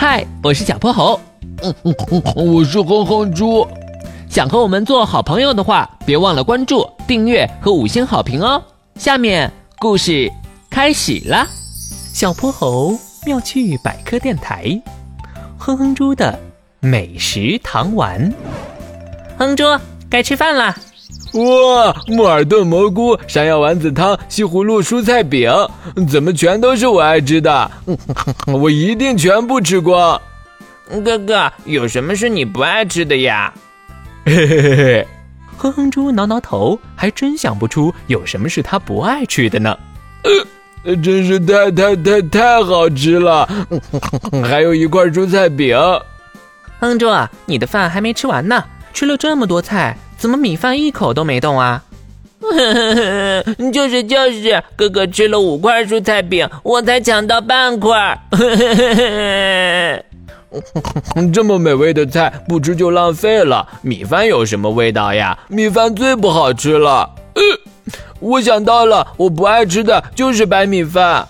嗨，我是小泼猴。嗯嗯嗯，我是哼哼猪。想和我们做好朋友的话，别忘了关注、订阅和五星好评哦。下面故事开始了。小泼猴妙趣百科电台，哼哼猪的美食糖丸。哼猪，该吃饭啦！哇，木耳炖蘑菇、山药丸子汤、西葫芦蔬菜饼，怎么全都是我爱吃的？我一定全部吃光。哥哥，有什么是你不爱吃的呀？嘿嘿嘿嘿，哼哼猪挠挠头，还真想不出有什么是他不爱吃的呢。呃，真是太太太太好吃了！还有一块蔬菜饼。哼猪，你的饭还没吃完呢，吃了这么多菜。怎么米饭一口都没动啊？就是就是，哥哥吃了五块蔬菜饼，我才抢到半块。这么美味的菜不吃就浪费了。米饭有什么味道呀？米饭最不好吃了。我想到了，我不爱吃的就是白米饭。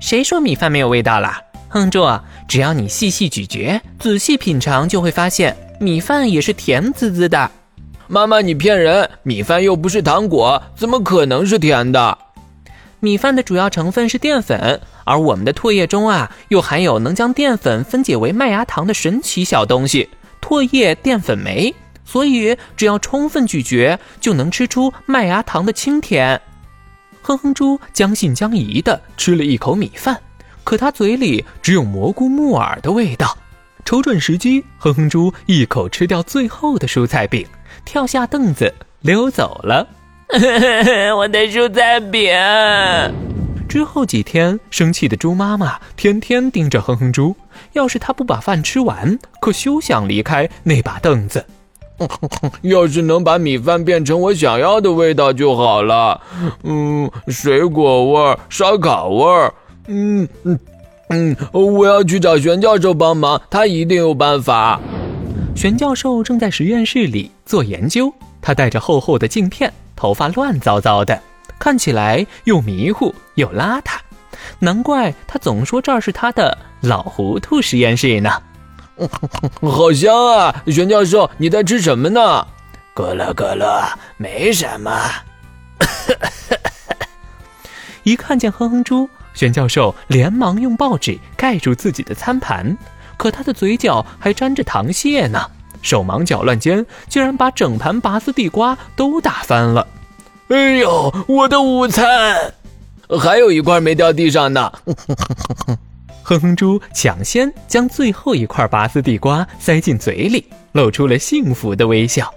谁说米饭没有味道了？哼住，只要你细细咀嚼、仔细品尝，就会发现米饭也是甜滋滋的。妈妈，你骗人！米饭又不是糖果，怎么可能是甜的？米饭的主要成分是淀粉，而我们的唾液中啊，又含有能将淀粉分解为麦芽糖的神奇小东西——唾液淀粉酶。所以，只要充分咀嚼，就能吃出麦芽糖的清甜。哼哼猪将信将疑地吃了一口米饭，可他嘴里只有蘑菇木耳的味道。瞅准时机，哼哼猪一口吃掉最后的蔬菜饼。跳下凳子溜走了，我的蔬菜饼。之后几天，生气的猪妈妈天天盯着哼哼猪，要是他不把饭吃完，可休想离开那把凳子。要是能把米饭变成我想要的味道就好了。嗯，水果味儿，烧烤味儿。嗯嗯嗯，我要去找玄教授帮忙，他一定有办法。玄教授正在实验室里做研究，他戴着厚厚的镜片，头发乱糟糟的，看起来又迷糊又邋遢，难怪他总说这儿是他的老糊涂实验室呢。好香啊，玄教授，你在吃什么呢？咕噜咕噜，没什么。一看见哼哼猪，玄教授连忙用报纸盖住自己的餐盘。可他的嘴角还沾着糖屑呢，手忙脚乱间，竟然把整盘拔丝地瓜都打翻了。哎呦，我的午餐，还有一块没掉地上呢。哼哼猪抢先将最后一块拔丝地瓜塞进嘴里，露出了幸福的微笑。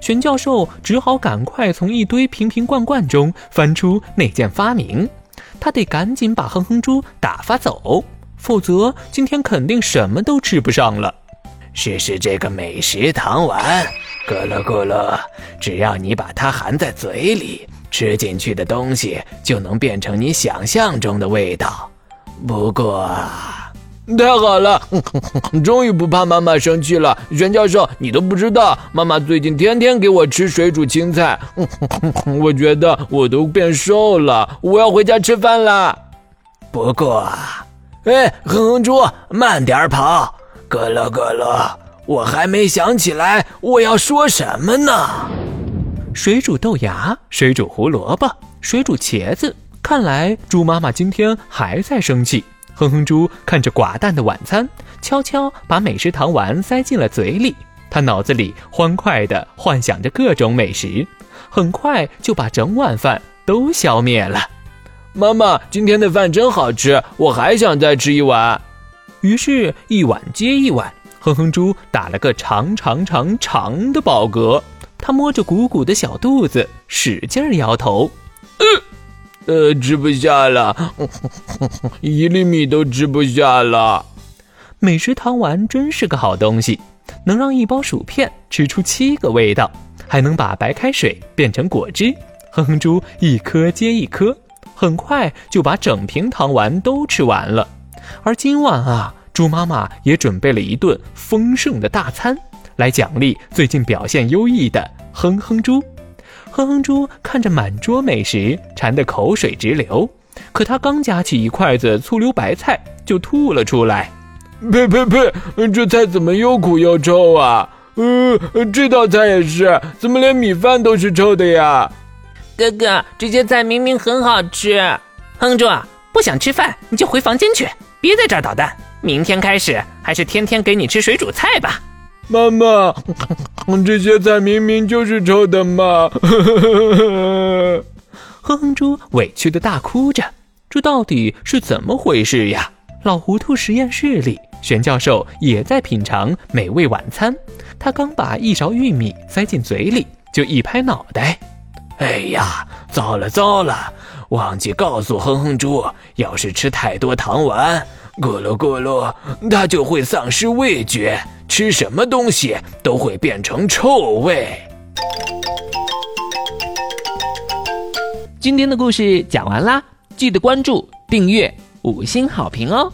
玄教授只好赶快从一堆瓶瓶罐罐中翻出那件发明，他得赶紧把哼哼猪打发走。否则，今天肯定什么都吃不上了。试试这个美食糖丸，咕噜咕噜，只要你把它含在嘴里，吃进去的东西就能变成你想象中的味道。不过，太好了，终于不怕妈妈生气了。袁教授，你都不知道，妈妈最近天天给我吃水煮青菜，我觉得我都变瘦了。我要回家吃饭啦。不过。哎，哼哼猪，慢点跑！咯咯咯咯，我还没想起来我要说什么呢。水煮豆芽，水煮胡萝卜，水煮茄子。看来猪妈妈今天还在生气。哼哼猪看着寡淡的晚餐，悄悄把美食糖丸塞进了嘴里。他脑子里欢快地幻想着各种美食，很快就把整碗饭都消灭了。妈妈，今天的饭真好吃，我还想再吃一碗。于是，一碗接一碗，哼哼猪打了个长长长长的饱嗝。他摸着鼓鼓的小肚子，使劲摇头，呃，呃，吃不下了，一粒米都吃不下了。美食糖丸真是个好东西，能让一包薯片吃出七个味道，还能把白开水变成果汁。哼哼猪一颗接一颗。很快就把整瓶糖丸都吃完了，而今晚啊，猪妈妈也准备了一顿丰盛的大餐，来奖励最近表现优异的哼哼猪。哼哼猪看着满桌美食，馋得口水直流，可他刚夹起一筷子醋溜白菜，就吐了出来。呸呸呸！这菜怎么又苦又臭啊？嗯，这道菜也是，怎么连米饭都是臭的呀？哥哥，这些菜明明很好吃。哼住，不想吃饭你就回房间去，别在这儿捣蛋。明天开始，还是天天给你吃水煮菜吧。妈妈，这些菜明明就是臭的嘛！哼哼猪委屈的大哭着，这到底是怎么回事呀？老糊涂实验室里，玄教授也在品尝美味晚餐。他刚把一勺玉米塞进嘴里，就一拍脑袋：“哎呀，糟了糟了！忘记告诉哼哼猪，要是吃太多糖丸，咕噜咕噜，它就会丧失味觉，吃什么东西都会变成臭味。”今天的故事讲完啦，记得关注、订阅、五星好评哦！